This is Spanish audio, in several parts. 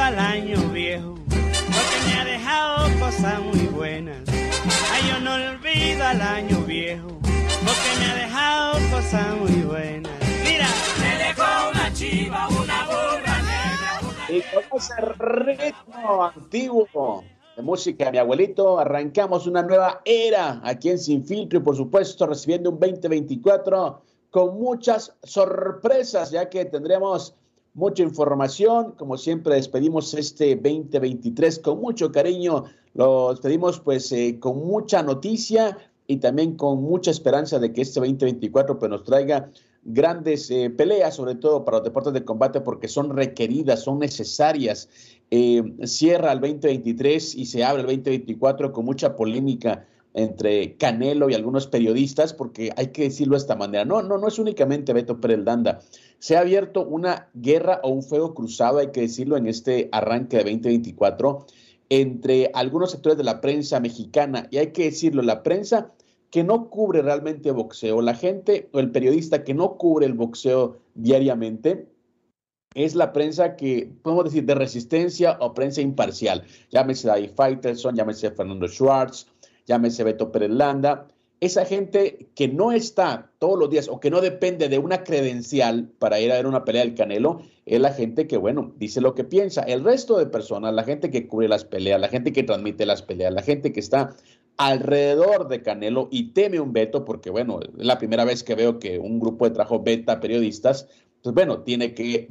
Al año viejo, porque me ha dejado cosas muy buenas. Ay, yo no olvido al año viejo, porque me ha dejado cosas muy buenas. Mira, me dejó una chiva, una burra negra. Y con ese ritmo antiguo de música mi abuelito, arrancamos una nueva era aquí en Sin Filtro y por supuesto recibiendo un 2024 con muchas sorpresas, ya que tendremos mucha información. Como siempre, despedimos este 2023 con mucho cariño. Lo despedimos pues eh, con mucha noticia y también con mucha esperanza de que este 2024 pues, nos traiga grandes eh, peleas, sobre todo para los deportes de combate, porque son requeridas, son necesarias. Eh, cierra el 2023 y se abre el 2024 con mucha polémica entre Canelo y algunos periodistas, porque hay que decirlo de esta manera. No, no, no es únicamente Beto Pérez Danda. Se ha abierto una guerra o un fuego cruzado, hay que decirlo, en este arranque de 2024 entre algunos sectores de la prensa mexicana. Y hay que decirlo, la prensa que no cubre realmente boxeo, la gente o el periodista que no cubre el boxeo diariamente, es la prensa que, podemos decir, de resistencia o prensa imparcial. Llámese David Faitelson, llámese Fernando Schwartz, llámese Beto Pérez Landa, esa gente que no está todos los días o que no depende de una credencial para ir a ver una pelea del Canelo, es la gente que, bueno, dice lo que piensa. El resto de personas, la gente que cubre las peleas, la gente que transmite las peleas, la gente que está alrededor de Canelo y teme un veto, porque, bueno, es la primera vez que veo que un grupo de trabajo beta periodistas, pues bueno, tiene que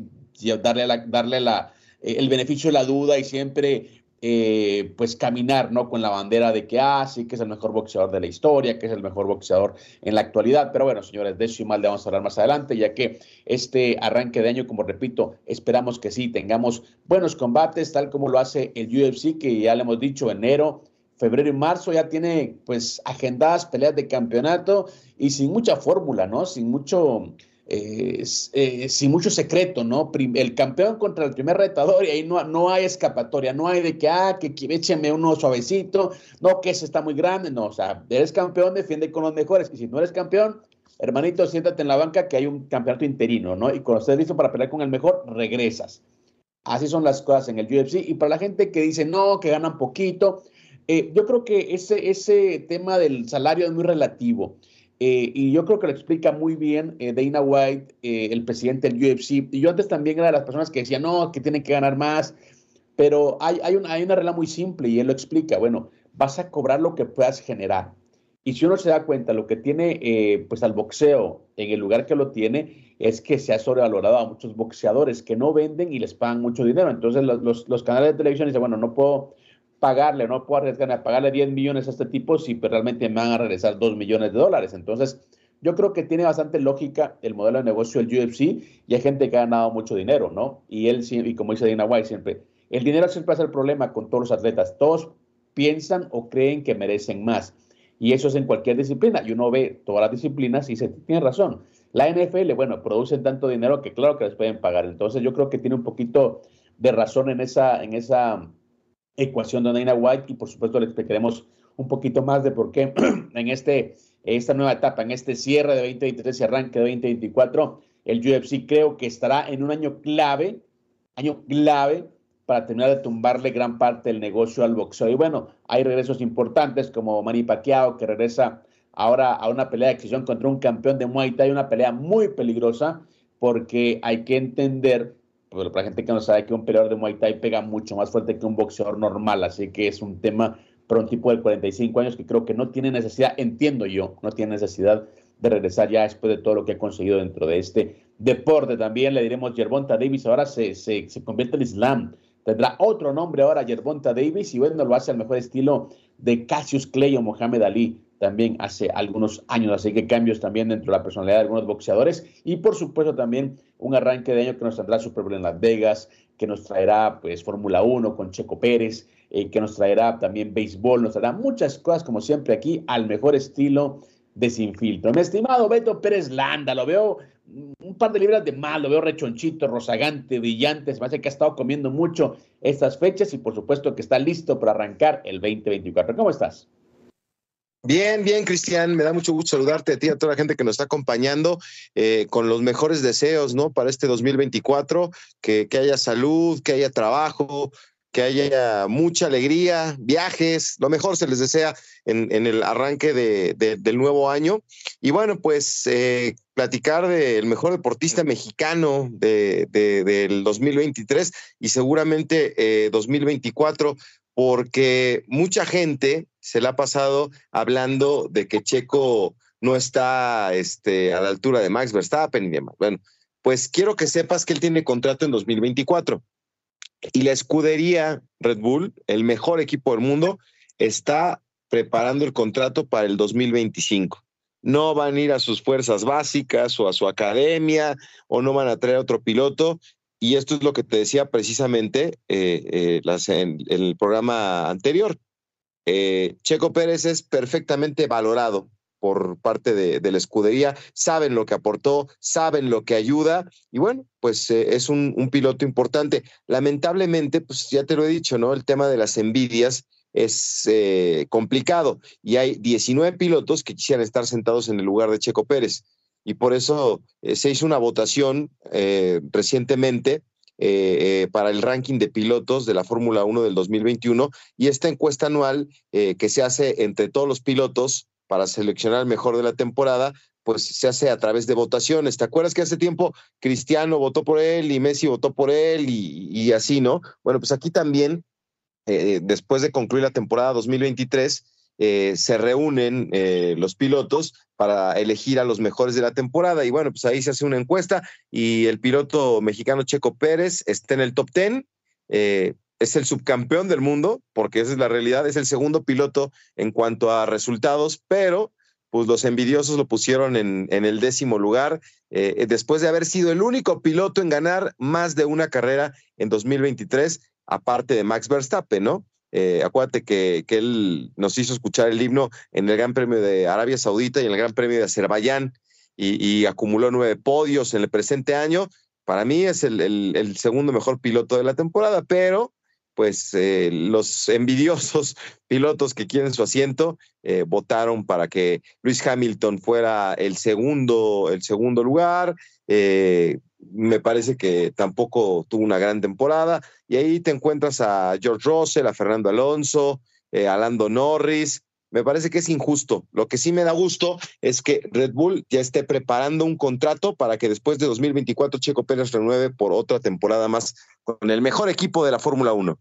darle, la, darle eh, el beneficio de la duda y siempre eh, pues caminar, ¿no? Con la bandera de que, ah, que es el mejor boxeador de la historia, que es el mejor boxeador en la actualidad. Pero bueno, señores, de eso y mal le vamos a hablar más adelante, ya que este arranque de año, como repito, esperamos que sí, tengamos buenos combates, tal como lo hace el UFC, que ya le hemos dicho, enero, febrero y marzo ya tiene pues agendadas peleas de campeonato y sin mucha fórmula, ¿no? Sin mucho eh, sin mucho secreto, ¿no? El campeón contra el primer retador y ahí no, no hay escapatoria, no hay de que, ah, que, que écheme uno suavecito, no, que ese está muy grande, no, o sea, eres campeón, defiende con los mejores, y si no eres campeón, hermanito, siéntate en la banca que hay un campeonato interino, ¿no? Y cuando estés listo para pelear con el mejor, regresas. Así son las cosas en el UFC. Y para la gente que dice, no, que ganan poquito, eh, yo creo que ese, ese tema del salario es muy relativo. Eh, y yo creo que lo explica muy bien eh, Dana White, eh, el presidente del UFC. Y yo antes también era de las personas que decían, no, que tienen que ganar más. Pero hay, hay, una, hay una regla muy simple y él lo explica. Bueno, vas a cobrar lo que puedas generar. Y si uno se da cuenta, lo que tiene pues al boxeo en el lugar que lo tiene es que se ha sobrevalorado a muchos boxeadores que no venden y les pagan mucho dinero. Entonces los, los, canales de televisión dicen, bueno, no puedo pagarle, no puedo arriesgarme a pagarle 10 millones a este tipo si pues, realmente me van a regresar 2 millones de dólares. Entonces, yo creo que tiene bastante lógica el modelo de negocio del UFC y hay gente que ha ganado mucho dinero, ¿no? Y él, y como dice Dina White siempre, el dinero siempre es el problema con todos los atletas. Todos piensan o creen que merecen más. Y eso es en cualquier disciplina. Y uno ve todas las disciplinas y se tiene razón. La NFL, bueno, producen tanto dinero que claro que les pueden pagar. Entonces yo creo que tiene un poquito de razón en esa, en esa ecuación de Dana White y por supuesto le explicaremos un poquito más de por qué en este, esta nueva etapa, en este cierre de 2023 y arranque de 2024, el UFC creo que estará en un año clave, año clave para terminar de tumbarle gran parte del negocio al boxeo. Y bueno, hay regresos importantes como Manny Pacquiao que regresa ahora a una pelea de exhibición contra un campeón de Muay Thai, una pelea muy peligrosa porque hay que entender pero para la gente que no sabe que un peleador de Muay Thai pega mucho más fuerte que un boxeador normal, así que es un tema para un tipo de 45 años que creo que no tiene necesidad, entiendo yo, no tiene necesidad de regresar ya después de todo lo que ha conseguido dentro de este deporte. También le diremos Yerbonta Davis, ahora se, se, se convierte en Islam. Tendrá otro nombre ahora, Yerbonta Davis, y bueno, lo hace al mejor estilo de Cassius Clay o Mohamed Ali también hace algunos años, así que cambios también dentro de la personalidad de algunos boxeadores y por supuesto también un arranque de año que nos tendrá Super Bowl en Las Vegas, que nos traerá pues Fórmula 1 con Checo Pérez, eh, que nos traerá también béisbol, nos traerá muchas cosas como siempre aquí al mejor estilo de Sin. Mi estimado Beto Pérez Landa, lo veo un par de libras de mal, lo veo rechonchito, rozagante, brillante, se me hace que ha estado comiendo mucho estas fechas y por supuesto que está listo para arrancar el 2024. ¿Cómo estás? Bien, bien, Cristian, me da mucho gusto saludarte a ti, a toda la gente que nos está acompañando, eh, con los mejores deseos, ¿no? Para este 2024, que, que haya salud, que haya trabajo, que haya mucha alegría, viajes, lo mejor se les desea en, el arranque de, del nuevo año. Y bueno, pues eh, platicar del mejor deportista mexicano de, del 2023 y seguramente 2024, eh, porque mucha gente se la ha pasado hablando de que Checo no está este, a la altura de Max Verstappen y demás. Bueno, pues quiero que sepas que él tiene contrato en 2024 y la escudería Red Bull, el mejor equipo del mundo, está preparando el contrato para el 2025. No van a ir a sus fuerzas básicas o a su academia o no van a traer a otro piloto. Y esto es lo que te decía precisamente eh, eh, en, el programa anterior. Eh, Checo Pérez es perfectamente valorado por parte de, la escudería, saben lo que aportó, saben lo que ayuda y bueno, pues es un, piloto importante. Lamentablemente, pues ya te lo he dicho, ¿no? El tema de las envidias es complicado y hay 19 pilotos que quisieran estar sentados en el lugar de Checo Pérez y por eso eh, se hizo una votación recientemente para el ranking de pilotos de la Fórmula 1 del 2021 y esta encuesta anual que se hace entre todos los pilotos para seleccionar el mejor de la temporada, pues se hace a través de votaciones. ¿Te acuerdas que hace tiempo Cristiano votó por él y Messi votó por él y, así, ¿no? Bueno, pues aquí también, eh, después de concluir la temporada 2023, eh, se reúnen eh, los pilotos para elegir a los mejores de la temporada. Y bueno, pues ahí se hace una encuesta y el piloto mexicano Checo Pérez está en el top 10 es el subcampeón del mundo, porque esa es la realidad, es el segundo piloto en cuanto a resultados, pero pues los envidiosos lo pusieron en, el décimo lugar, eh, después de haber sido el único piloto en ganar más de una carrera en 2023, aparte de Max Verstappen, ¿no? Eh, acuérdate que, que, él nos hizo escuchar el himno en el Gran Premio de Arabia Saudita y en el Gran Premio de Azerbaiyán y, acumuló nueve podios en el presente año. Para mí es el, el segundo mejor piloto de la temporada, pero pues eh, los envidiosos pilotos que quieren su asiento eh, votaron para que Luis Hamilton fuera el segundo, el segundo lugar. Me parece que tampoco tuvo una gran temporada. Y ahí te encuentras a George Russell, a Fernando Alonso, a Lando Norris. Me parece que es injusto. Lo que sí me da gusto es que Red Bull ya esté preparando un contrato para que después de 2024 Checo Pérez renueve por otra temporada más con el mejor equipo de la Fórmula 1.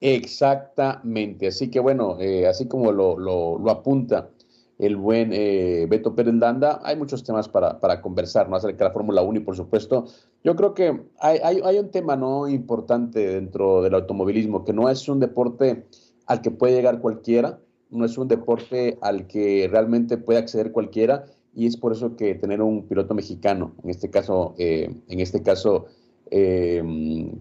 Exactamente, así que bueno, eh, así como lo, lo, apunta el buen eh, Beto Pérez Landa, hay muchos temas para, para conversar, ¿no? Acerca de la Fórmula 1 y por supuesto, yo creo que hay, hay, un tema no importante dentro del automovilismo, que no es un deporte al que puede llegar cualquiera, no es un deporte al que realmente puede acceder cualquiera, y es por eso que tener un piloto mexicano, en este caso, eh, en este caso, eh,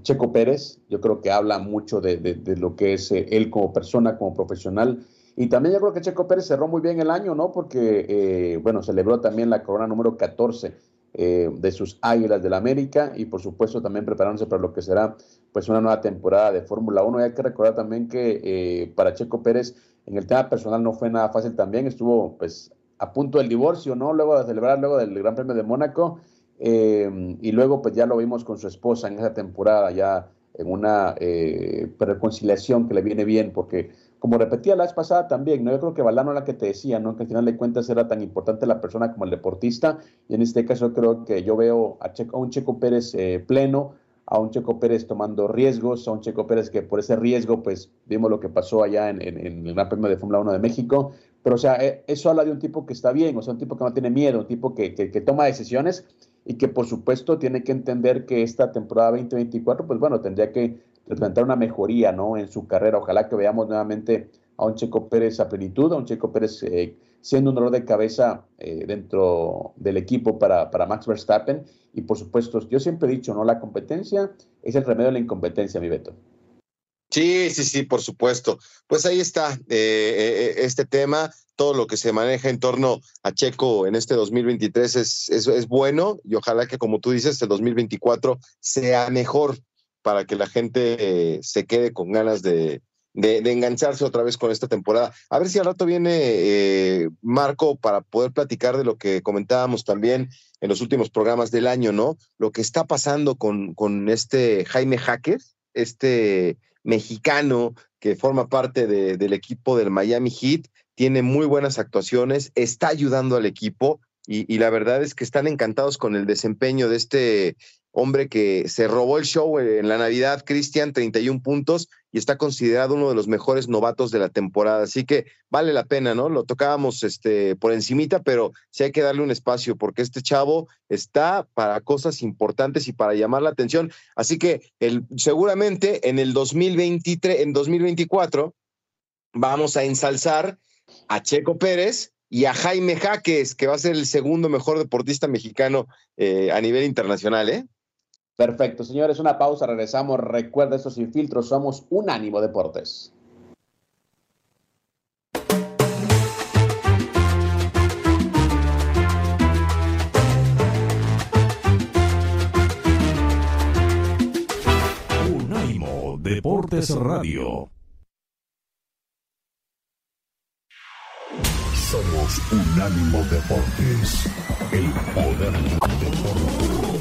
Checo Pérez, yo creo que habla mucho de, lo que es eh, él como persona, como profesional. Y también yo creo que Checo Pérez cerró muy bien el año, ¿no? Porque, eh, bueno, celebró también la corona número 14 de sus Águilas del América y, por supuesto, también preparándose para lo que será, pues, una nueva temporada de Fórmula 1. Y hay que recordar también que para Checo Pérez, en el tema personal no fue nada fácil también. Estuvo, pues, a punto del divorcio, ¿no? Luego de celebrar, luego del Gran Premio de Mónaco eh, y luego pues ya lo vimos con su esposa en esa temporada, ya en una eh, reconciliación que le viene bien, porque como repetía la vez pasada también, ¿no? Yo creo que Valdano era la que te decía, ¿no? Que al final de cuentas era tan importante la persona como el deportista. Y en este caso creo que yo veo a, un Checo Pérez eh, pleno, a un Checo Pérez tomando riesgos, a un Checo Pérez que por ese riesgo, pues vimos lo que pasó allá en, el Gran Premio de Fórmula 1 de México. Pero, o sea, eh, eso habla de un tipo que está bien, o sea, un tipo que no tiene miedo, un tipo que, que, que toma decisiones y que, por supuesto, tiene que entender que esta temporada 2024, pues bueno, tendría que representar una mejoría ¿no? en su carrera. Ojalá que veamos nuevamente a un Checo Pérez a plenitud, a un Checo Pérez eh, siendo un dolor de cabeza eh, dentro del equipo para, para, Max Verstappen. Y por supuesto, yo siempre he dicho, ¿no? La competencia es el remedio de la incompetencia, mi Beto. Sí, sí, sí, por supuesto. Pues ahí está eh, este tema. Todo lo que se maneja en torno a Checo en este 2023 es, es, es bueno y ojalá que, como tú dices, el 2024 sea mejor para que la gente eh, se quede con ganas de, engancharse otra vez con esta temporada. A ver si al rato viene eh, Marco para poder platicar de lo que comentábamos también en los últimos programas del año, ¿no? Lo que está pasando con, este Jaime Hacker, este mexicano que forma parte del equipo del Miami Heat, tiene muy buenas actuaciones, está ayudando al equipo y, y, la verdad es que están encantados con el desempeño de este hombre que se robó el show en la Navidad, Cristian, 31 puntos y está considerado uno de los mejores novatos de la temporada. Así que vale la pena, ¿no? Lo tocábamos este, por encimita, pero sí hay que darle un espacio porque este chavo está para cosas importantes y para llamar la atención. Así que seguramente en el 2023, en 2024 vamos a ensalzar a Checo Pérez y a Jaime Jaques, que va a ser el segundo mejor deportista mexicano eh, a nivel internacional, ¿eh? Perfecto, señores, una pausa, regresamos. Recuerda, estos sin filtros somos Unánimo Deportes. Unánimo Deportes Radio. Somos Unánimo Deportes, el poder del deporte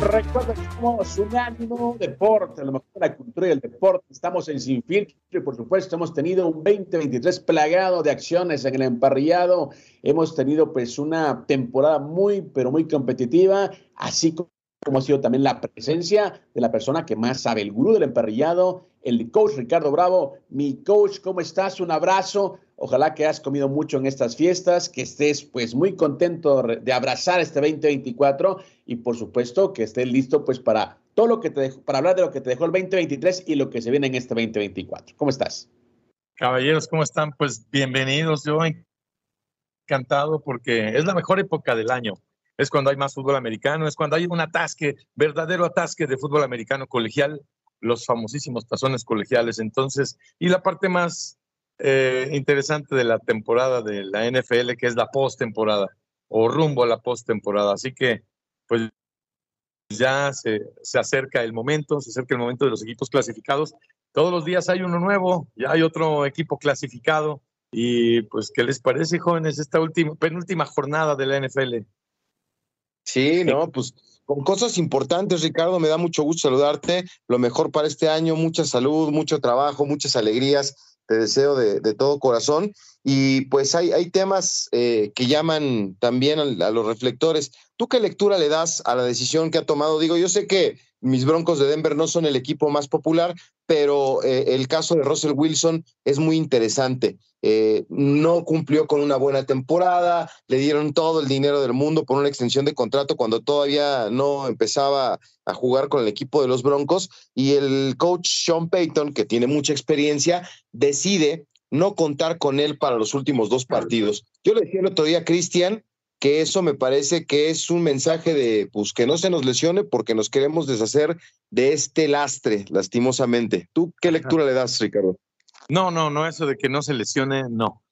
Recuerda que somos un ánimo deporte, lo mejor la cultura y el deporte. Estamos en Sin y, por supuesto, hemos tenido un 2023 plagado de acciones en el emparrillado. Hemos tenido, pues, una temporada muy, pero muy competitiva, así como ha sido también la presencia de la persona que más sabe, el gurú del emparrillado, el coach Ricardo Bravo. Mi coach, ¿cómo estás? Un abrazo. Ojalá que has comido mucho en estas fiestas, que estés pues muy contento de abrazar este 2024 y por supuesto que estés listo pues para todo lo que te para hablar de lo que te dejó el 2023 y lo que se viene en este 2024. ¿Cómo estás? Caballeros, ¿cómo están? Pues bienvenidos. Yo encantado porque es la mejor época del año. Es cuando hay más fútbol americano, es cuando hay un atasque, verdadero atasque de fútbol americano colegial, los famosísimos tazones colegiales. Entonces, y la parte más eh, interesante de la temporada de la NFL, que es la postemporada o rumbo a la postemporada. Así que, pues ya se, se, acerca el momento, se acerca el momento de los equipos clasificados. Todos los días hay uno nuevo, ya hay otro equipo clasificado. Y pues, ¿qué les parece, jóvenes, esta última, penúltima jornada de la NFL? Sí, no, pues con cosas importantes, Ricardo, me da mucho gusto saludarte. Lo mejor para este año, mucha salud, mucho trabajo, muchas alegrías te deseo de, todo corazón. Y pues hay, hay temas eh, que llaman también a, los reflectores. ¿Tú qué lectura le das a la decisión que ha tomado? Digo, yo sé que mis Broncos de Denver no son el equipo más popular, pero eh, el caso de Russell Wilson es muy interesante. Eh, no cumplió con una buena temporada, le dieron todo el dinero del mundo por una extensión de contrato cuando todavía no empezaba a jugar con el equipo de los Broncos y el coach Sean Payton, que tiene mucha experiencia, decide no contar con él para los últimos dos partidos. Yo le decía el otro día a Cristian que eso me parece que es un mensaje de pues que no se nos lesione porque nos queremos deshacer de este lastre, lastimosamente. ¿Tú qué lectura le das, Ricardo? No, no, no, eso de que no se lesione, no.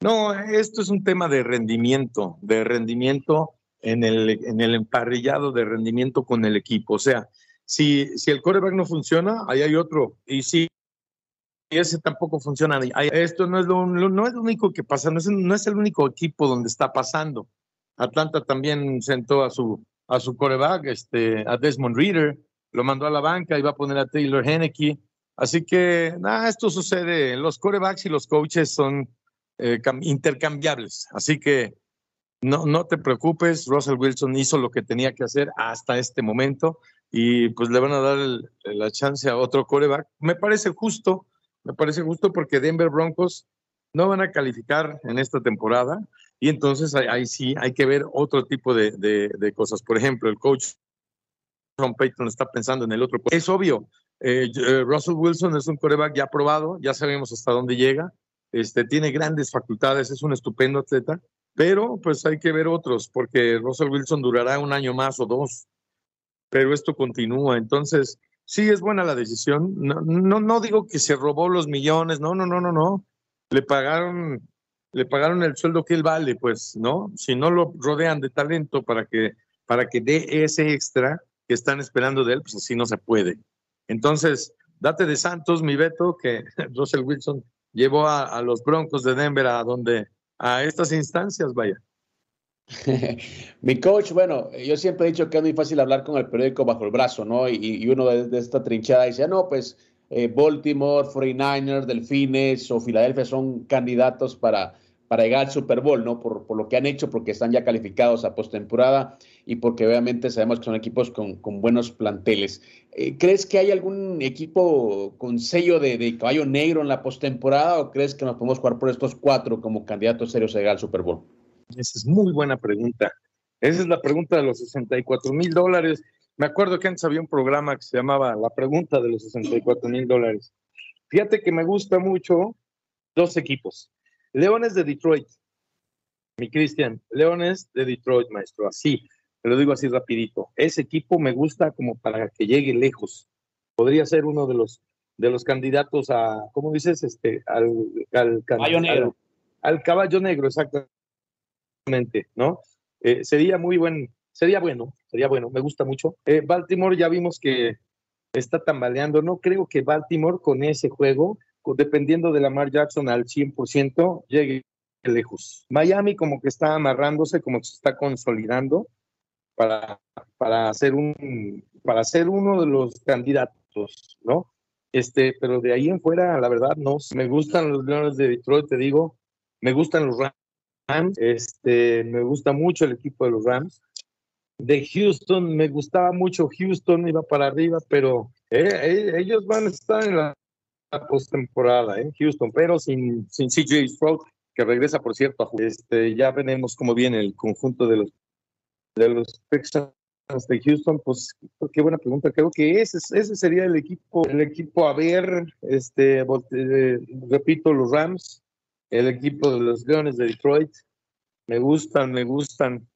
No, esto es un tema de rendimiento, de rendimiento en el, en el emparrillado de rendimiento con el equipo. O sea, si, si el coreback no funciona, ahí hay otro. Y si ese tampoco funciona, esto no es lo, no es lo único que pasa, no es, no es el único equipo donde está pasando. Atlanta también sentó a su, a su coreback, este, a Desmond Reader, lo mandó a la banca va a poner a Taylor Henneke. Así que, nada, esto sucede. Los corebacks y los coaches son eh, intercambiables. Así que no, no te preocupes, Russell Wilson hizo lo que tenía que hacer hasta este momento y pues le van a dar la chance a otro coreback. Me parece justo, me parece justo porque Denver Broncos no van a calificar en esta temporada y entonces ahí, sí hay que ver otro tipo de, de, cosas. Por ejemplo, el coach Tom Payton está pensando en el otro. Es obvio, eh, eh, Russell Wilson es un coreback ya probado, ya sabemos hasta dónde llega, este, tiene grandes facultades, es un estupendo atleta, pero pues hay que ver otros, porque Russell Wilson durará un año más o dos, pero esto continúa. Entonces, sí es buena la decisión. No, no, no digo que se robó los millones, no, no, no, no, no. Le pagaron le pagaron el sueldo que él vale, pues, ¿no? Si no lo rodean de talento para que, para que dé ese extra que están esperando de él, pues así no se puede. Entonces, date de Santos, mi Beto, que Russell Wilson llevó a, los Broncos de Denver a donde, a estas instancias, vaya. Mi coach, bueno, yo siempre he dicho que es muy fácil hablar con el periódico bajo el brazo, ¿no? Y, uno de, esta trinchada dice, ah, no, pues eh, Baltimore, 49ers, Delfines o Filadelfia son candidatos para, para llegar al Super Bowl, ¿no? Por, lo que han hecho, porque están ya calificados a postemporada y porque obviamente sabemos que son equipos con, con buenos planteles. Eh, ¿Crees que hay algún equipo con sello de, caballo negro en la postemporada o crees que nos podemos jugar por estos cuatro como candidatos serios a llegar al Super Bowl? Esa es muy buena pregunta. Esa es la pregunta de los 64 mil dólares. Me acuerdo que antes había un programa que se llamaba La pregunta de los 64 mil dólares. Fíjate que me gusta mucho dos equipos. Leones de Detroit. Mi Cristian, Leones de Detroit, maestro. Así, te lo digo así rapidito. Ese equipo me gusta como para que llegue lejos. Podría ser uno de los de los candidatos a, ¿cómo dices? Este, al, caballo negro. Al, caballo negro, exactamente, ¿no? Eh, sería muy buen, sería bueno, sería bueno, me gusta mucho. Eh, Baltimore ya vimos que está tambaleando, no creo que Baltimore con ese juego dependiendo de Lamar Jackson al 100%, llegue lejos. Miami como que está amarrándose, como que se está consolidando para, para, hacer un, para ser uno de los candidatos, ¿no? Este, pero de ahí en fuera, la verdad, no. Me gustan los Leones de Detroit, te digo. Me gustan los Rams. Este, me gusta mucho el equipo de los Rams. De Houston, me gustaba mucho Houston, iba para arriba, pero eh, eh, ellos van a estar en la postemporada en Houston, pero sin, sin CJ Stroud, que regresa, por cierto, este, ya veremos cómo viene el conjunto de los, de los Texans de Houston, pues qué buena pregunta. Creo que ese, ese sería el equipo, el equipo a ver, este, eh, repito, los Rams, el equipo de los Leones de Detroit. Me gustan, me gustan.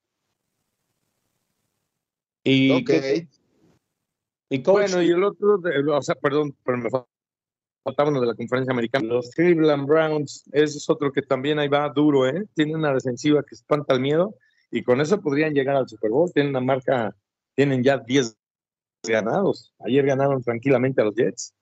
Y, y bueno, y el otro, o sea, perdón, pero me de la conferencia americana. Los Cleveland Browns, es otro que también ahí va duro, ¿eh? Tienen una defensiva que espanta el miedo y con eso podrían llegar al Super Bowl. Tienen una marca, tienen ya 10 ganados. Ayer ganaron tranquilamente a los Jets.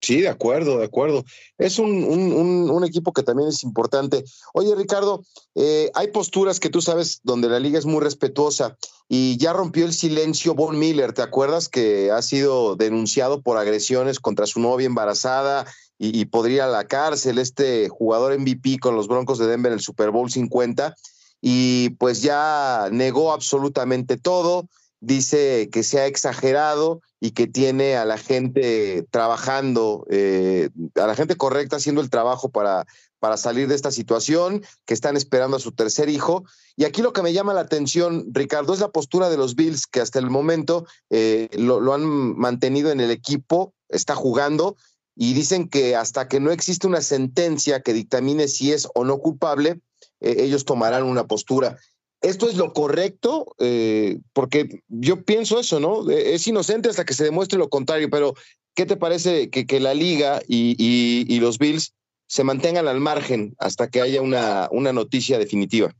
Sí, de acuerdo, de acuerdo. Es un, un, un, equipo que también es importante. Oye, Ricardo, eh, hay posturas que tú sabes donde la liga es muy respetuosa y ya rompió el silencio Von Miller. ¿Te acuerdas que ha sido denunciado por agresiones contra su novia embarazada y, y podría a la cárcel este jugador MVP con los Broncos de Denver en el Super Bowl 50? Y pues ya negó absolutamente todo dice que se ha exagerado y que tiene a la gente trabajando, eh, a la gente correcta haciendo el trabajo para, para salir de esta situación, que están esperando a su tercer hijo. Y aquí lo que me llama la atención, Ricardo, es la postura de los Bills, que hasta el momento eh, lo, han mantenido en el equipo, está jugando, y dicen que hasta que no existe una sentencia que dictamine si es o no culpable, eh, ellos tomarán una postura esto es lo correcto, eh, porque yo pienso eso, ¿no? Eh, es inocente hasta que se demuestre lo contrario, pero ¿qué te parece que, la liga y, y, los Bills se mantengan al margen hasta que haya una, una noticia definitiva?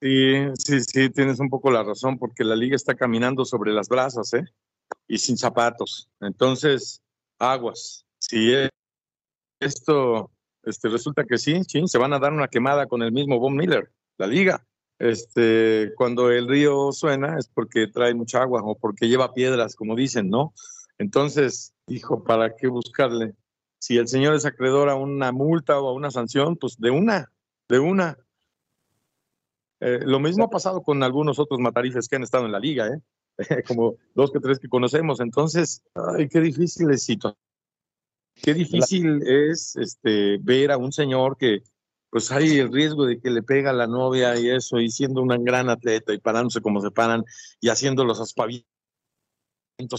Sí, sí, sí, tienes un poco la razón, porque la liga está caminando sobre las brasas, ¿eh? Y sin zapatos. Entonces, aguas. Si esto este, resulta que sí, sí, se van a dar una quemada con el mismo Von Miller, la liga. Este, cuando el río suena es porque trae mucha agua o porque lleva piedras, como dicen, ¿no? Entonces, hijo, ¿para qué buscarle? Si el señor es acreedor a una multa o a una sanción, pues de una, de una. Eh, lo mismo ha pasado con algunos otros matarifes que han estado en la liga, ¿eh? como dos que tres que conocemos. Entonces, ay, qué difícil es situación Qué difícil es este, ver a un señor que pues hay el riesgo de que le pega a la novia y eso, y siendo un gran atleta y parándose como se paran y haciendo los aspavientos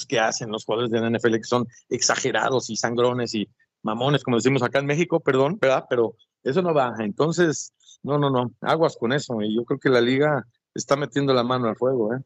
que hacen los jugadores de la NFL que son exagerados y sangrones y mamones, como decimos acá en México, perdón, ¿verdad? Pero eso no baja. Entonces, no, no, no, aguas con eso. Y yo creo que la liga está metiendo la mano al fuego, ¿eh?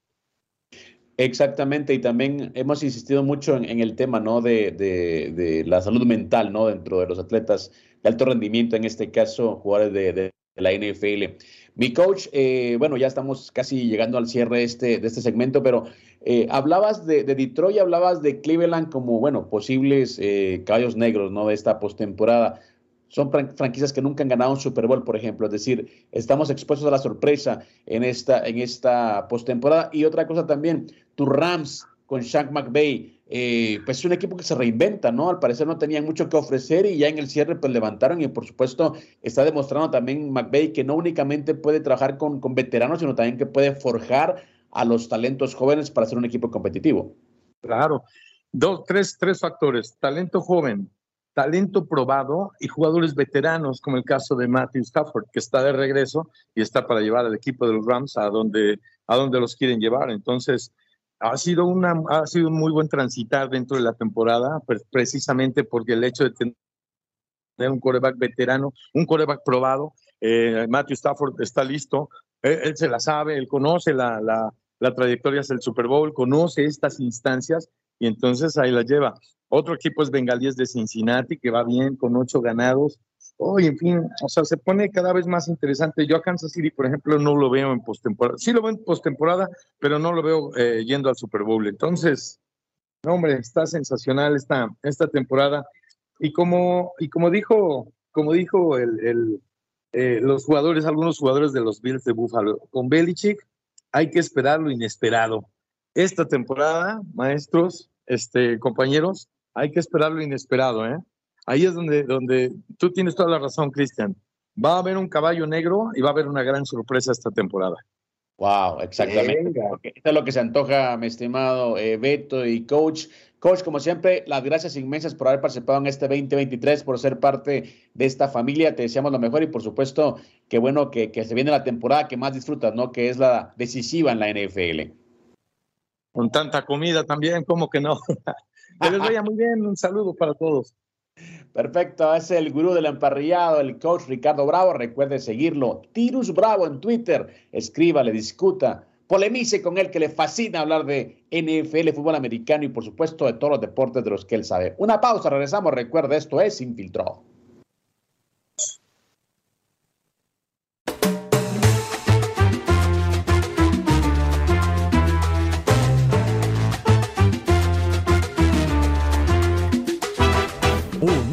Exactamente, y también hemos insistido mucho en, el tema ¿no? De, de, la salud mental ¿no? dentro de los atletas de alto rendimiento, en este caso jugadores de, la NFL. Mi coach, eh, bueno, ya estamos casi llegando al cierre este, de este segmento, pero eh, hablabas de, Detroit, hablabas de Cleveland como, bueno, posibles eh, caballos negros ¿no? de esta postemporada son franquicias que nunca han ganado un Super Bowl, por ejemplo. Es decir, estamos expuestos a la sorpresa en esta, en esta postemporada. Y otra cosa también, tu Rams con Shaq McVay, eh, pues es un equipo que se reinventa, ¿no? Al parecer no tenían mucho que ofrecer y ya en el cierre pues levantaron y por supuesto está demostrando también McVay que no únicamente puede trabajar con, con veteranos, sino también que puede forjar a los talentos jóvenes para ser un equipo competitivo. Claro, dos, tres, tres factores. Talento joven, talento probado y jugadores veteranos, como el caso de Matthew Stafford, que está de regreso y está para llevar al equipo de los Rams a donde, a donde los quieren llevar. Entonces, ha sido, una, ha sido un muy buen transitar dentro de la temporada, precisamente porque el hecho de tener un coreback veterano, un coreback probado, eh, Matthew Stafford está listo, él, se la sabe, él conoce la, la, la trayectoria hacia el Super Bowl, conoce estas instancias y entonces ahí la lleva. Otro equipo es Bengalíes de Cincinnati, que va bien con ocho ganados. Oh, en fin, o sea, se pone cada vez más interesante. Yo a Kansas City, por ejemplo, no lo veo en postemporada. Sí lo veo en postemporada, pero no lo veo eh, yendo al Super Bowl. Entonces, no, hombre, está sensacional esta, esta temporada. Y como, y como dijo, como dijo el, eh, los jugadores, algunos jugadores de los Bills de Buffalo, con Belichick hay que esperar lo inesperado. Esta temporada, maestros, este, compañeros, hay que esperar lo inesperado, ¿eh? Ahí es donde, donde tú tienes toda la razón, Cristian. Va a haber un caballo negro y va a haber una gran sorpresa esta temporada. Wow, exactamente. Esto es lo que se antoja, mi estimado eh, Beto y coach. Coach, como siempre, las gracias inmensas por haber participado en este 2023, por ser parte de esta familia. Te deseamos lo mejor y, por supuesto, qué bueno que, que se viene la temporada que más disfrutas, ¿no? Que es la decisiva en la NFL. Con tanta comida también, ¿cómo que no? Que les vaya muy bien. Un saludo para todos. Perfecto, es el gurú del emparrillado, el coach Ricardo Bravo. Recuerde seguirlo. Tirus Bravo en Twitter. Escríbale, discuta, polemice con él, que le fascina hablar de NFL, fútbol americano y, por supuesto, de todos los deportes de los que él sabe. Una pausa, regresamos. Recuerde, esto es Infiltró.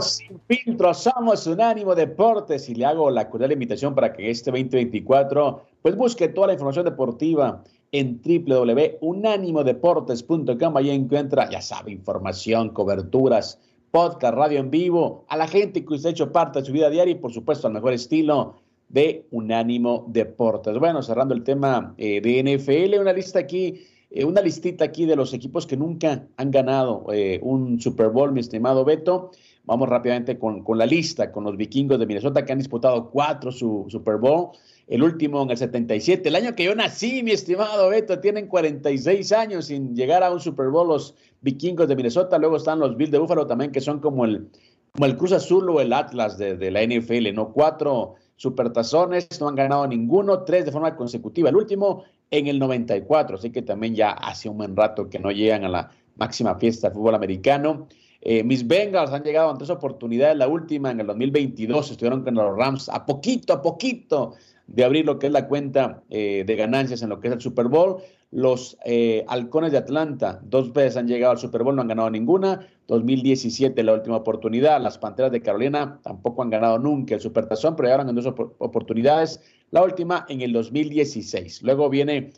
Sin filtro, somos Unánimo Deportes y le hago la cordial invitación para que este 2024 pues busque toda la información deportiva en www.unánimodeportes.com. Ahí encuentra, ya sabe, información, coberturas, podcast, radio en vivo, a la gente que usted ha hecho parte de su vida diaria y por supuesto al mejor estilo de Unánimo Deportes. Bueno, cerrando el tema eh, de NFL, una lista aquí, eh, una listita aquí de los equipos que nunca han ganado eh, un Super Bowl, mi estimado Beto. Vamos rápidamente con, con, la lista, con los vikingos de Minnesota que han disputado cuatro su Super Bowl, el último en el 77, el año que yo nací, mi estimado Beto, tienen 46 años sin llegar a un Super Bowl los vikingos de Minnesota, luego están los Bills de Buffalo también, que son como el, como el Cruz Azul o el Atlas de, de la NFL, ¿no? Cuatro supertazones, no han ganado ninguno, tres de forma consecutiva, el último en el 94, así que también ya hace un buen rato que no llegan a la máxima fiesta del fútbol americano. Eh, mis Bengals han llegado ante esa oportunidad, la última en el 2022, estuvieron con los Rams a poquito, a poquito de abrir lo que es la cuenta eh, de ganancias en lo que es el Super Bowl. Los eh, Halcones de Atlanta dos veces han llegado al Super Bowl, no han ganado ninguna. 2017 la última oportunidad. Las Panteras de Carolina tampoco han ganado nunca el Supertazón, pero llegaron en dos oportunidades. La última en el 2016. Luego viene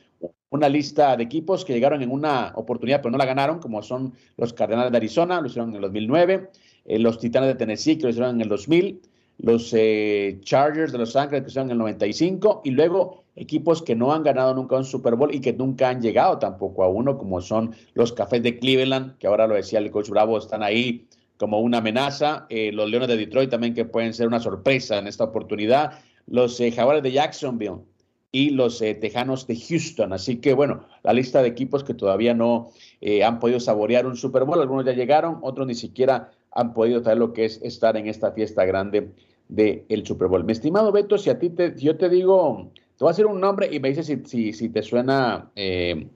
una lista de equipos que llegaron en una oportunidad pero no la ganaron, como son los Cardenales de Arizona, lo hicieron en el 2009, eh, los Titanes de Tennessee, que lo hicieron en el 2000, los eh, Chargers de Los Ángeles, que hicieron en el 95, y luego equipos que no han ganado nunca un Super Bowl y que nunca han llegado tampoco a uno, como son los Cafés de Cleveland, que ahora lo decía el coach Bravo, están ahí como una amenaza, eh, los Leones de Detroit también que pueden ser una sorpresa en esta oportunidad, los Jaguares de Jacksonville, y los eh, Tejanos de Houston. Así que bueno, la lista de equipos que todavía no eh, han podido saborear un Super Bowl, algunos ya llegaron, otros ni siquiera han podido saber lo que es estar en esta fiesta grande del el Super Bowl. Mi estimado Beto, si a ti te, yo te digo, te voy a decir un nombre y me dices si, si, te suena eh,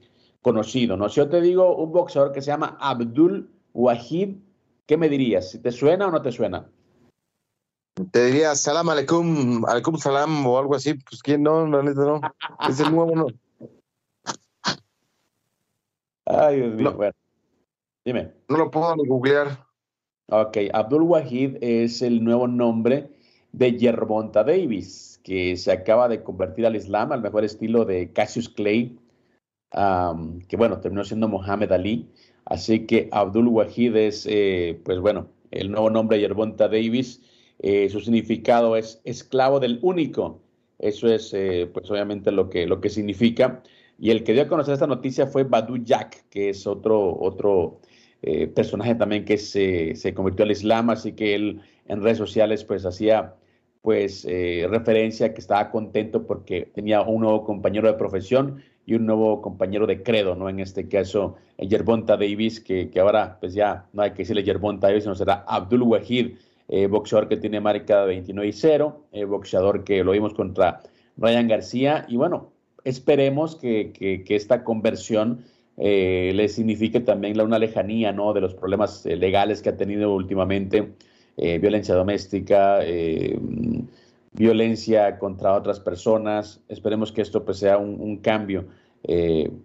conocido, ¿no? Si yo te digo un boxeador que se llama Abdul Wahid, ¿qué me dirías? ¿Si te suena o no te suena? Te diría salam aleikum, aleikum salam o algo así. Pues quién no, la neta no. Es el nuevo no. Ay, Dios mío. Bueno, dime. No lo puedo ni googlear. Ok, Abdul Wahid es el nuevo nombre de Yerbonta Davis, que se acaba de convertir al Islam, al mejor estilo de Cassius Clay, que bueno, terminó siendo Mohamed Ali. Así que Abdul Wahid es, eh, pues bueno, el nuevo nombre de Yerbonta Davis eh, su significado es esclavo del único. Eso es, eh, pues obviamente lo que, lo que significa. Y el que dio a conocer esta noticia fue Badu Jack, que es otro, otro eh, personaje también que se, se, convirtió al Islam, así que él en redes sociales pues hacía pues referencia que estaba contento porque tenía un nuevo compañero de profesión y un nuevo compañero de credo, ¿no? En este caso, Yerbonta Davis, que, que ahora pues ya no hay que decirle Yerbonta Davis, sino será Abdul Wahid, eh, boxeador que tiene marca 29 y 0, eh, boxeador que lo vimos contra Ryan García. Y bueno, esperemos que, esta conversión eh, le signifique también la, una lejanía ¿no? de los problemas legales que ha tenido últimamente, violencia doméstica, violencia contra otras personas. Esperemos que esto pues, sea un, cambio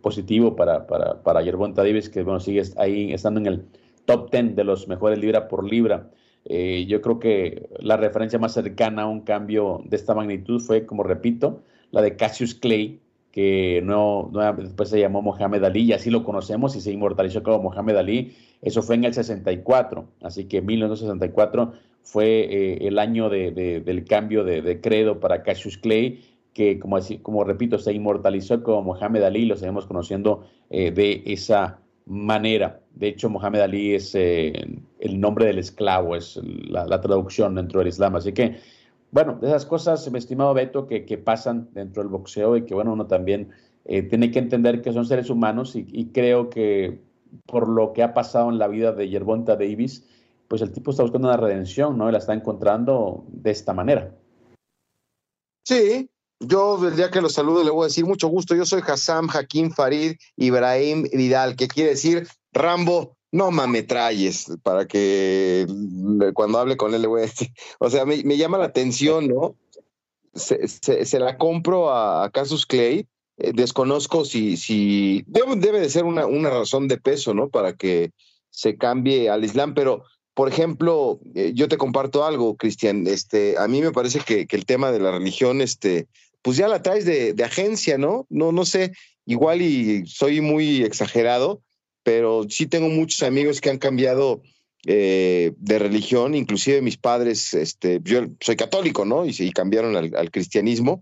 positivo para, para, para Yerbonta Davis, que bueno, sigue ahí estando en el top 10 de los mejores libra por libra eh, yo creo que la referencia más cercana a un cambio de esta magnitud fue, como repito, la de Cassius Clay, que no, después se llamó Mohamed Ali y así lo conocemos y se inmortalizó como Mohamed Ali. Eso fue en el 64, así que 1964 fue eh, el año del cambio de, credo para Cassius Clay, que como repito, se inmortalizó como Mohamed Ali, lo seguimos conociendo eh, de esa manera. De hecho, Mohamed Ali es eh, el nombre del esclavo, es la, traducción dentro del Islam. Así que, bueno, de esas cosas, mi estimado Beto, que, pasan dentro del boxeo y que, bueno, uno también eh, tiene que entender que son seres humanos y, creo que por lo que ha pasado en la vida de Yerbonta Davis, pues el tipo está buscando una redención, ¿no? Y la está encontrando de esta manera. Sí, yo el día que lo saludo le voy a decir mucho gusto. Yo soy Hassam Hakim Farid Ibrahim Vidal, que quiere decir Rambo, no mametralles, para que cuando hable con él le voy a decir. O sea, me, llama la atención, ¿no? Se, la compro a, Casus Clay. Eh, desconozco si, si debe, de ser una, una, razón de peso, ¿no? Para que se cambie al Islam, pero por ejemplo, eh, yo te comparto algo, Cristian. Este, a mí me parece que, el tema de la religión, este, pues ya la traes de, agencia, ¿no? No, no sé, igual y soy muy exagerado, pero sí tengo muchos amigos que han cambiado eh, de religión, inclusive mis padres, este, yo soy católico, ¿no? Y, y cambiaron al, cristianismo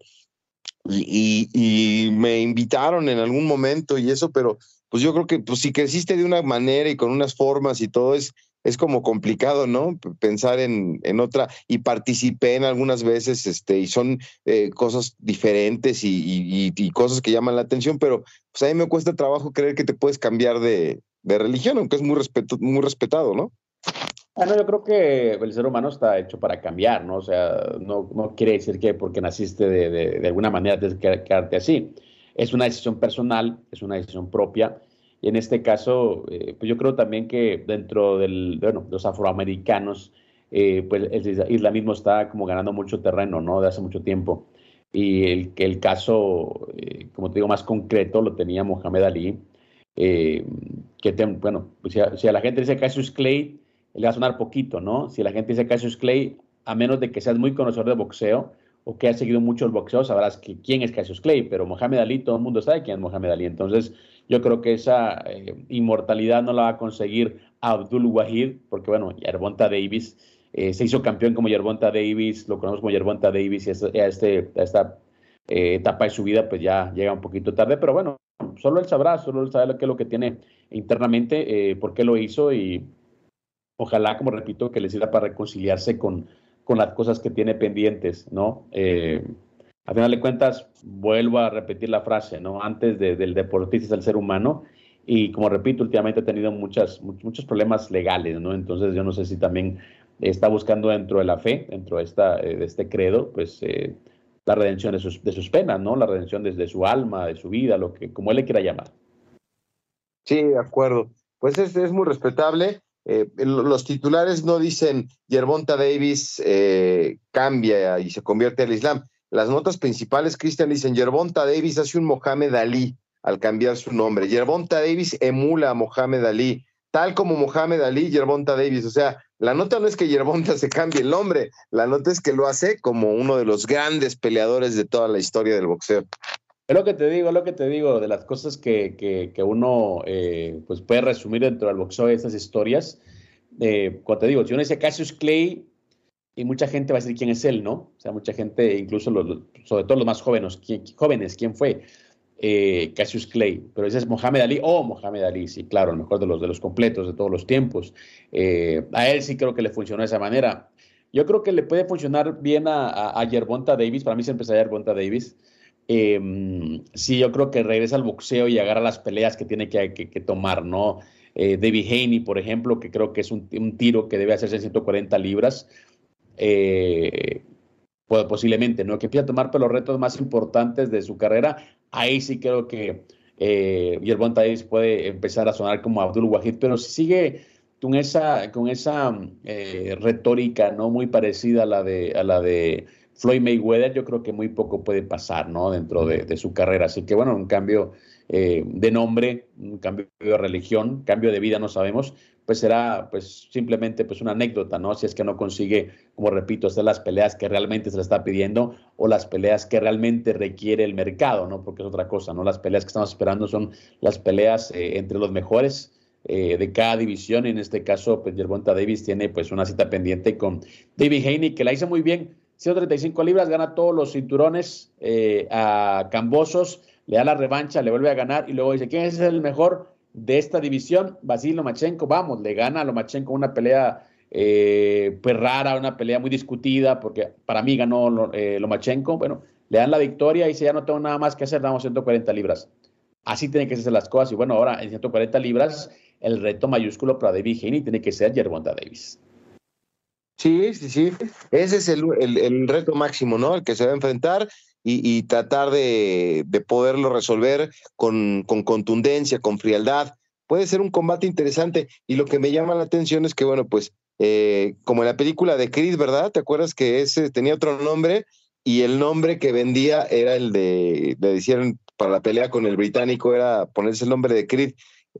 y, me invitaron en algún momento y eso, pero pues yo creo que pues si creciste de una manera y con unas formas y todo es, es como complicado, ¿no? Pensar en, en otra, y participé en algunas veces, este, y son eh, cosas diferentes y, cosas que llaman la atención, pero pues a mí me cuesta trabajo creer que te puedes cambiar de, de religión, aunque es muy, respeto, muy respetado, ¿no? Bueno, yo creo que el ser humano está hecho para cambiar, ¿no? O sea, no, no quiere decir que porque naciste de, de, de alguna manera tienes que quedarte así. Es una decisión personal, es una decisión propia. En este caso, eh, pues yo creo también que dentro del, bueno, los afroamericanos, eh, pues el islamismo está como ganando mucho terreno, ¿no? De hace mucho tiempo. Y el, el caso, eh, como te digo, más concreto lo tenía Mohamed Ali, que, bueno, pues si a, si a la gente dice Cassius Clay, le va a sonar poquito, ¿no? Si la gente dice Cassius Clay, a menos de que seas muy conocedor de boxeo o que has seguido mucho el boxeo, sabrás que quién es Cassius Clay, pero Mohamed Ali, todo el mundo sabe quién es Mohamed Ali. Entonces, yo creo que esa eh, inmortalidad no la va a conseguir Abdul Wahid, porque bueno, Yerbonta Davis eh, se hizo campeón como Yerbonta Davis, lo conocemos como Yerbonta Davis, y a, este, esta eh, etapa de su vida pues ya llega un poquito tarde, pero bueno, solo él sabrá, solo él sabe qué es lo que tiene internamente, por qué lo hizo y ojalá, como repito, que le sirva para reconciliarse con, con las cosas que tiene pendientes, ¿no? Eh, a final de cuentas, vuelvo a repetir la frase, ¿no? Antes del deportista es el ser humano y como repito, últimamente ha tenido muchas, muchos problemas legales, ¿no? Entonces yo no sé si también está buscando dentro de la fe, dentro de, esta, eh, de este credo, pues eh, la redención de sus, de sus penas, ¿no? La redención desde su alma, de su vida, lo que, como él le quiera llamar. Sí, de acuerdo. Pues es, es muy respetable. Eh, los titulares no dicen Yerbonta Davis eh, cambia y se convierte al Islam. Las notas principales, Cristian, dicen Yerbonta Davis hace un Mohamed Ali al cambiar su nombre. Yerbonta Davis emula a Mohamed Ali, tal como Mohamed Ali, Yerbonta Davis. O sea, la nota no es que Yerbonta se cambie el nombre, la nota es que lo hace como uno de los grandes peleadores de toda la historia del boxeo. Es lo que te digo, es lo que te digo, de las cosas que, que, uno eh, pues puede resumir dentro del boxeo de estas historias. Eh, cuando te digo, si uno dice Cassius Clay, y mucha gente va a decir quién es él, ¿no? O sea, mucha gente, incluso sobre todo los más jóvenes, ¿quién, jóvenes, ¿quién fue? Eh, Cassius Clay, pero ese es Mohamed Ali, oh, Mohamed Ali, sí, claro, el mejor de los, de los completos de todos los tiempos. Eh, a él sí creo que le funcionó de esa manera. Yo creo que le puede funcionar bien a, a, Davis, para mí siempre sería Yerbonta Davis, eh, sí, yo creo que regresa al boxeo y agarra las peleas que tiene que, tomar, ¿no? Eh, David Haney, por ejemplo, que creo que es un, tiro que debe hacerse en 140 libras, eh, posiblemente, ¿no? Que empieza a tomar los retos más importantes de su carrera. Ahí sí creo que eh, Yerbon puede empezar a sonar como Abdul Wahid, pero si sigue con esa, con esa eh, retórica, ¿no? Muy parecida a la de, a la de Floyd Mayweather yo creo que muy poco puede pasar, ¿no? Dentro de, su carrera. Así que bueno, un cambio eh, de nombre, un cambio de religión, cambio de vida, no sabemos, pues será pues simplemente pues una anécdota, ¿no? Si es que no consigue, como repito, hacer las peleas que realmente se le está pidiendo o las peleas que realmente requiere el mercado, ¿no? Porque es otra cosa, ¿no? Las peleas que estamos esperando son las peleas eh, entre los mejores. Eh, de cada división, en este caso, pues Yerbonta Davis tiene pues una cita pendiente con David Haney, que la hizo muy bien, 135 libras, gana todos los cinturones eh, a Cambosos, le da la revancha, le vuelve a ganar y luego dice, ¿quién es el mejor de esta división? Basil Lomachenko, vamos, le gana a Lomachenko una pelea eh, pues rara, una pelea muy discutida, porque para mí ganó eh, Lomachenko, bueno, le dan la victoria y dice, ya no tengo nada más que hacer, damos 140 libras. Así tienen que ser las cosas y bueno, ahora en 140 libras el reto mayúsculo para David Haney tiene que ser Gervonta Davis. Sí, sí, sí. Ese es el, reto máximo, ¿no? El que se va a enfrentar y, tratar de, poderlo resolver con, contundencia, con frialdad. Puede ser un combate interesante. Y lo que me llama la atención es que, bueno, pues, eh, como en la película de Chris, ¿verdad? ¿Te acuerdas que ese tenía otro nombre? Y el nombre que vendía era el de, le hicieron para la pelea con el británico, era ponerse el nombre de Creed.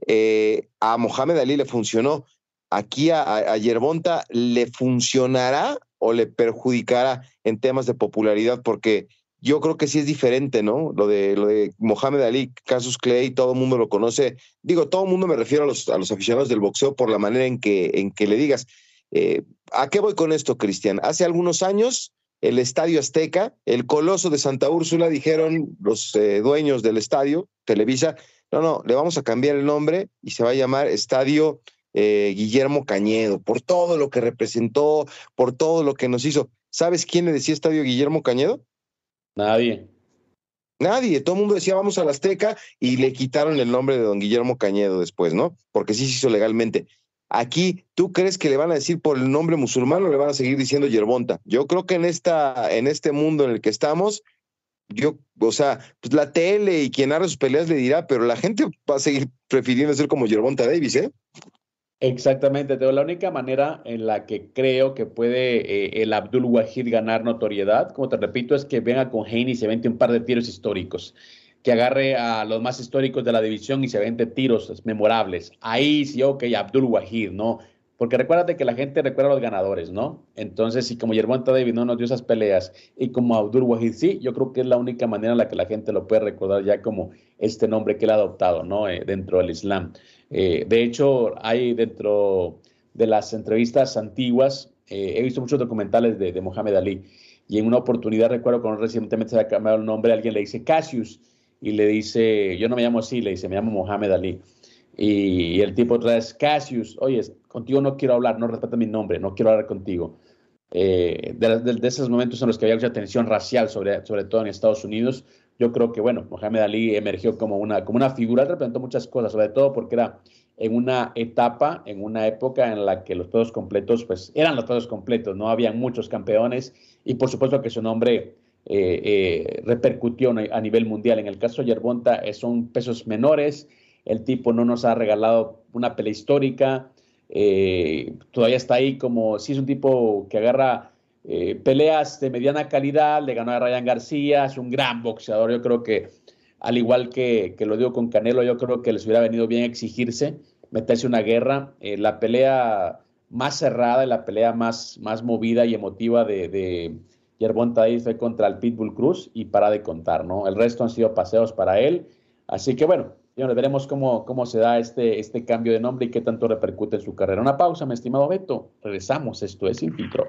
Eh, a Mohamed Ali le funcionó aquí a, Yerbonta le funcionará o le perjudicará en temas de popularidad, porque yo creo que sí es diferente, ¿no? Lo de, Mohamed Ali, Casus Clay, todo el mundo lo conoce. Digo, todo el mundo me refiero a los, a los aficionados del boxeo por la manera en que, en que le digas. Eh, ¿A qué voy con esto, Cristian? Hace algunos años, el Estadio Azteca, el Coloso de Santa Úrsula, dijeron los eh, dueños del estadio, Televisa, no, no, le vamos a cambiar el nombre y se va a llamar Estadio eh, Guillermo Cañedo, por todo lo que representó, por todo lo que nos hizo. ¿Sabes quién le decía estadio Guillermo Cañedo? Nadie. Nadie, todo el mundo decía vamos a la Azteca y le quitaron el nombre de don Guillermo Cañedo después, ¿no? Porque sí se hizo legalmente. Aquí, ¿tú crees que le van a decir por el nombre musulmán o le van a seguir diciendo Yerbonta? Yo creo que en, esta, en este mundo en el que estamos, yo, o sea, pues la tele y quien haga sus peleas le dirá, pero la gente va a seguir prefiriendo ser como Yerbonta Davis, ¿eh? Exactamente, Teo. La única manera en la que creo que puede eh, el Abdul Wahid ganar notoriedad, como te repito, es que venga con Haney y se vente un par de tiros históricos que agarre a los más históricos de la división y se vende tiros memorables. Ahí sí, ok, Abdul Wahid, ¿no? Porque recuérdate que la gente recuerda a los ganadores, ¿no? Entonces, si como Yerbonta David no nos dio esas peleas y como Abdul Wahid sí, yo creo que es la única manera en la que la gente lo puede recordar ya como este nombre que él ha adoptado, ¿no? Eh, dentro del Islam. Eh, de hecho, hay dentro de las entrevistas antiguas, eh, he visto muchos documentales de, de Mohamed Ali y en una oportunidad recuerdo cuando recientemente se ha cambiado el nombre, alguien le dice Cassius y le dice, yo no me llamo así, le dice, me llamo Mohamed Ali. Y, el tipo otra vez, Cassius, oye, contigo no quiero hablar, no respeta mi nombre, no quiero hablar contigo. Eh, de, esos momentos en los que había mucha tensión racial, sobre, sobre todo en Estados Unidos, yo creo que, bueno, Mohamed Ali emergió como una, como una figura, representó muchas cosas, sobre todo porque era en una etapa, en una época en la que los todos completos, pues eran los todos completos, no había muchos campeones y por supuesto que su nombre eh, eh, repercutió a nivel mundial. En el caso de Yerbonta eh, son pesos menores, el tipo no nos ha regalado una pelea histórica, todavía está ahí como si es un tipo que agarra peleas de mediana calidad, le ganó a Ryan García, es un gran boxeador, yo creo que al igual que, lo digo con Canelo, yo creo que les hubiera venido bien exigirse, meterse una guerra, la pelea más cerrada y la pelea más, más movida y emotiva de Yerbonta ahí fue contra el Pitbull Cruz y para de contar, ¿no? El resto han sido paseos para él. Así que bueno, ya veremos cómo, cómo se da este, este cambio de nombre y qué tanto repercute en su carrera. Una pausa, mi estimado Beto. Regresamos. Esto es Infiltro.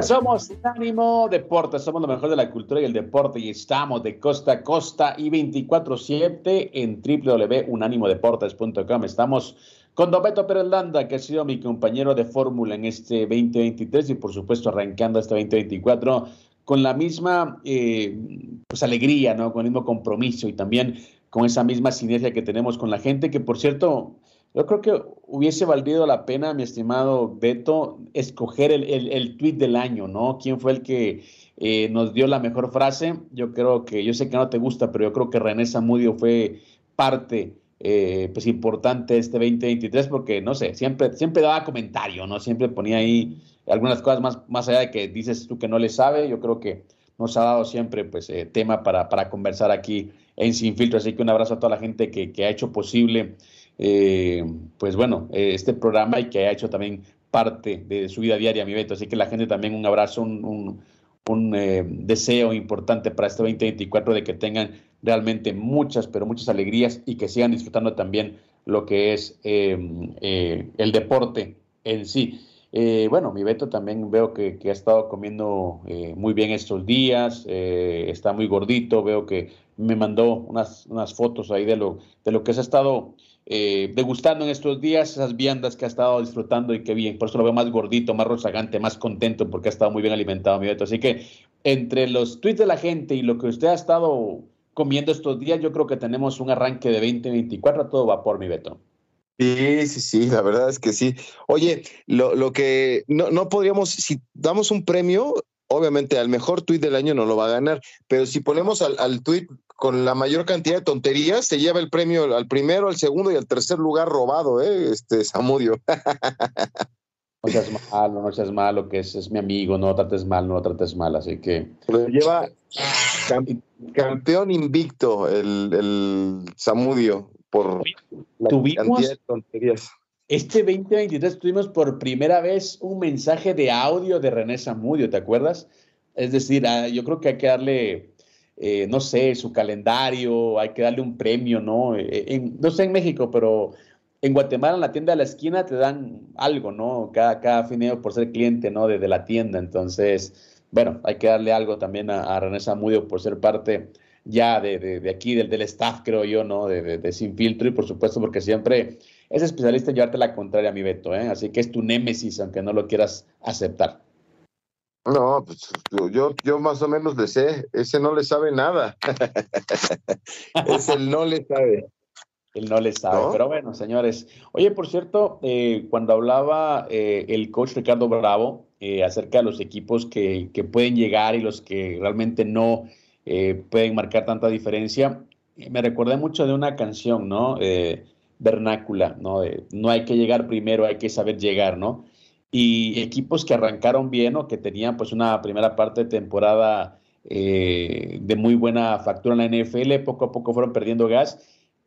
Somos Ánimo Deportes, somos lo mejor de la cultura y el deporte y estamos de costa a costa y 24-7 en www.unanimodeportes.com. Estamos con Don Beto que ha sido mi compañero de fórmula en este 2023 y por supuesto arrancando este 2024 con la misma eh, pues, alegría, ¿no? con el mismo compromiso y también con esa misma sinergia que tenemos con la gente, que por cierto yo creo que hubiese valido la pena, mi estimado Beto, escoger el, el, tweet del año, ¿no? ¿Quién fue el que eh, nos dio la mejor frase? Yo creo que, yo sé que no te gusta, pero yo creo que René Zamudio fue parte eh, pues importante este 2023 porque, no sé, siempre, siempre daba comentario, ¿no? Siempre ponía ahí algunas cosas más, más allá de que dices tú que no le sabe, yo creo que nos ha dado siempre pues eh, tema para, para conversar aquí en Sin Filtro, así que un abrazo a toda la gente que, que ha hecho posible eh, pues bueno, eh, este programa y que ha hecho también parte de su vida diaria, mi Beto. Así que la gente también un abrazo, un, eh, deseo importante para este 2024 de que tengan realmente muchas, pero muchas alegrías y que sigan disfrutando también lo que es el deporte en sí. bueno, mi Beto también veo que, ha estado comiendo muy bien estos días, está muy gordito, veo que me mandó unas, unas fotos ahí de lo, de lo que se ha estado eh, degustando en estos días esas viandas que ha estado disfrutando y qué bien. Por eso lo veo más gordito, más rozagante, más contento porque ha estado muy bien alimentado, mi Beto. Así que entre los tweets de la gente y lo que usted ha estado comiendo estos días, yo creo que tenemos un arranque de 2024 a todo vapor, mi Beto. Sí, sí, sí, la verdad es que sí. Oye, lo, lo que no, no podríamos, si damos un premio, obviamente al mejor tweet del año no lo va a ganar, pero si ponemos al, al tweet con la mayor cantidad de tonterías se lleva el premio al primero, al segundo y al tercer lugar robado, ¿eh? Este Samudio. No seas malo, no seas malo, que es, es mi amigo, no lo trates mal, no lo trates mal, así que. Lo lleva campeón invicto el, el Samudio por la cantidad de tonterías. Este 2023 tuvimos por primera vez un mensaje de audio de René Samudio, ¿te acuerdas? Es decir, ah, yo creo que hay que darle, eh, no sé, su calendario, hay que darle un premio, ¿no? Eh, no sé en México, pero en Guatemala, en la tienda de la esquina, te dan algo, ¿no? Cada, cada fineo por ser cliente, ¿no? De, la tienda. Entonces, bueno, hay que darle algo también a, René Samudio por ser parte ya de, aquí, del, del, staff, creo yo, ¿no? De, Sin Filtro y por supuesto porque siempre es especialista en llevarte la contraria a mi Beto, ¿eh? Así que es tu némesis, aunque no lo quieras aceptar. No, pues yo, yo más o menos le sé, ese no le sabe nada. ese no le sabe. Él no le sabe, pero bueno, señores. Oye, por cierto, eh, cuando hablaba eh, el coach Ricardo Bravo eh, acerca de los equipos que, que, pueden llegar y los que realmente no pueden marcar tanta diferencia, me recordé mucho de una canción, ¿no? vernácula, ¿no? no hay que llegar primero, hay que saber llegar, ¿no? Y equipos que arrancaron bien o que tenían pues una primera parte de temporada de muy buena factura en la NFL, poco a poco fueron perdiendo gas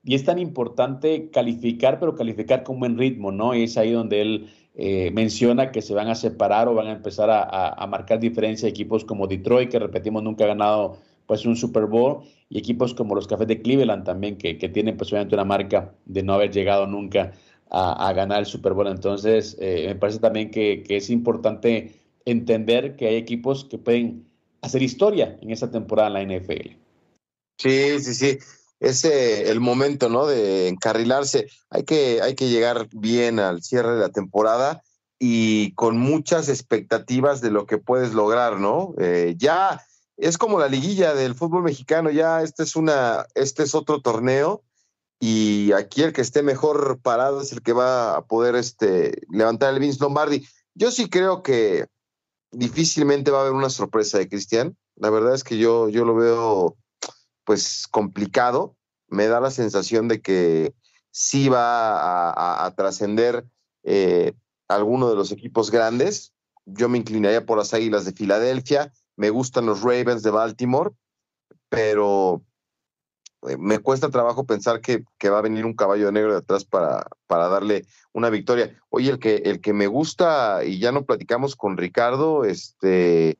y es tan importante calificar, pero calificar con buen ritmo, ¿no? Y es ahí donde él eh, menciona que se van a separar o van a empezar a, marcar diferencia equipos como Detroit, que repetimos nunca ha ganado pues un Super Bowl, y equipos como los Cafés de Cleveland también, que, tienen pues una marca de no haber llegado nunca a, ganar el Super Bowl. Entonces, eh, me parece también que, es importante entender que hay equipos que pueden hacer historia en esa temporada en la NFL. Sí, sí, sí es el momento, ¿no? De encarrilarse. Hay que, hay que llegar bien al cierre de la temporada y con muchas expectativas de lo que puedes lograr, ¿no? Eh, ya es como la liguilla del fútbol mexicano, ya este es una, este es otro torneo y aquí el que esté mejor parado es el que va a poder este, levantar el Vince Lombardi. Yo sí creo que difícilmente va a haber una sorpresa de Cristian. La verdad es que yo, yo lo veo pues complicado. Me da la sensación de que sí va a, trascender eh, alguno de los equipos grandes. Yo me inclinaría por las Águilas de Filadelfia. Me gustan los Ravens de Baltimore, pero me cuesta trabajo pensar que, que, va a venir un caballo negro de atrás para, para darle una victoria. Oye, el que, el que me gusta, y ya no platicamos con Ricardo, este,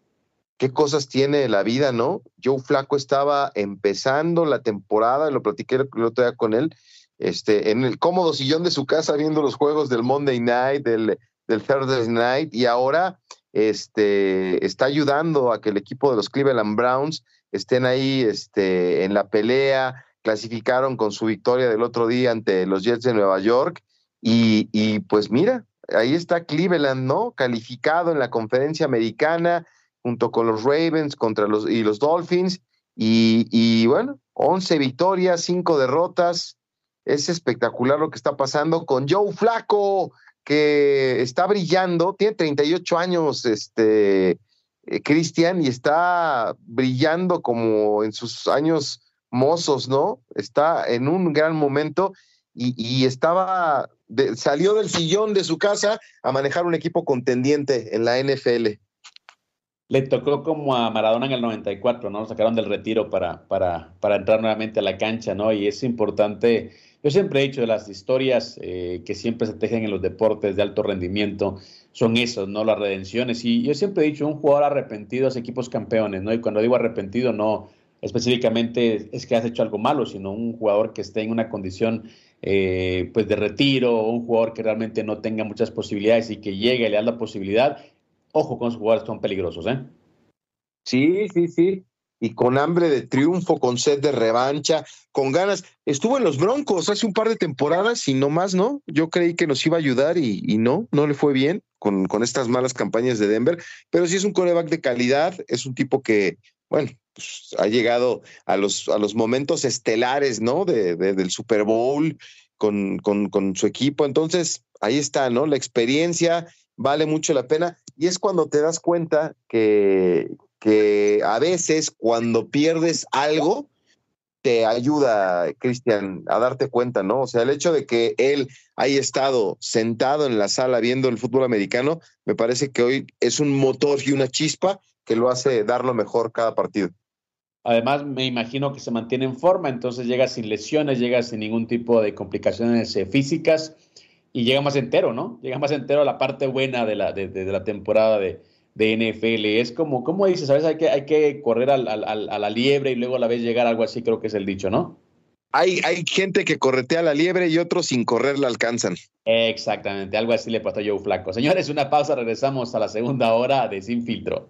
qué cosas tiene la vida, ¿no? Joe Flaco estaba empezando la temporada, lo platiqué el otro día con él, este, en el cómodo sillón de su casa viendo los juegos del Monday Night, del, del Thursday Night, y ahora este, está ayudando a que el equipo de los Cleveland Browns estén ahí este, en la pelea, clasificaron con su victoria del otro día ante los Jets de Nueva York, y, y pues mira, ahí está Cleveland, ¿no? Calificado en la conferencia americana, junto con los Ravens contra los, y los Dolphins. Y, bueno, 11 victorias, 5 derrotas. Es espectacular lo que está pasando con Joe Flaco, que está brillando, tiene 38 años, este, eh, Cristian, y está brillando como en sus años mozos, ¿no? Está en un gran momento y, estaba, salió del sillón de su casa a manejar un equipo contendiente en la NFL le tocó como a Maradona en el 94, ¿no? Lo sacaron del retiro para, para, para entrar nuevamente a la cancha, ¿no? Y es importante, yo siempre he dicho de las historias eh, que siempre se tejen en los deportes de alto rendimiento, son esos, ¿no? Las redenciones. Y yo siempre he dicho, un jugador arrepentido es equipos campeones, ¿no? Y cuando digo arrepentido, no específicamente es que has hecho algo malo, sino un jugador que esté en una condición eh, pues de retiro, un jugador que realmente no tenga muchas posibilidades y que llegue y le da la posibilidad, ojo con esos jugadores, son peligrosos, ¿eh? Sí, sí, sí. Y con hambre de triunfo, con sed de revancha, con ganas. Estuvo en los Broncos hace un par de temporadas y no más, ¿no? Yo creí que nos iba a ayudar y, no, no le fue bien con, con, estas malas campañas de Denver, pero sí es un coreback de calidad, es un tipo que, bueno, pues, ha llegado a los, a los momentos estelares, ¿no? De, del Super Bowl con, con, con su equipo. Entonces, ahí está, ¿no? La experiencia vale mucho la pena. Y es cuando te das cuenta que, que a veces cuando pierdes algo, te ayuda, Cristian, a darte cuenta, ¿no? O sea, el hecho de que él haya estado sentado en la sala viendo el fútbol americano, me parece que hoy es un motor y una chispa que lo hace dar lo mejor cada partido. Además, me imagino que se mantiene en forma, entonces llega sin lesiones, llega sin ningún tipo de complicaciones eh, físicas y llega más entero, ¿no? Llega más entero a la parte buena de la, de, la temporada de, NFL. Es como, ¿cómo dices? ¿Sabes? Hay que, hay que correr al, a la liebre y luego a la vez llegar, algo así creo que es el dicho, ¿no? Hay, hay gente que corretea la liebre y otros sin correr la alcanzan. Exactamente, algo así le pasó a Joe Flaco. Señores, una pausa, regresamos a la segunda hora de Sin Filtro.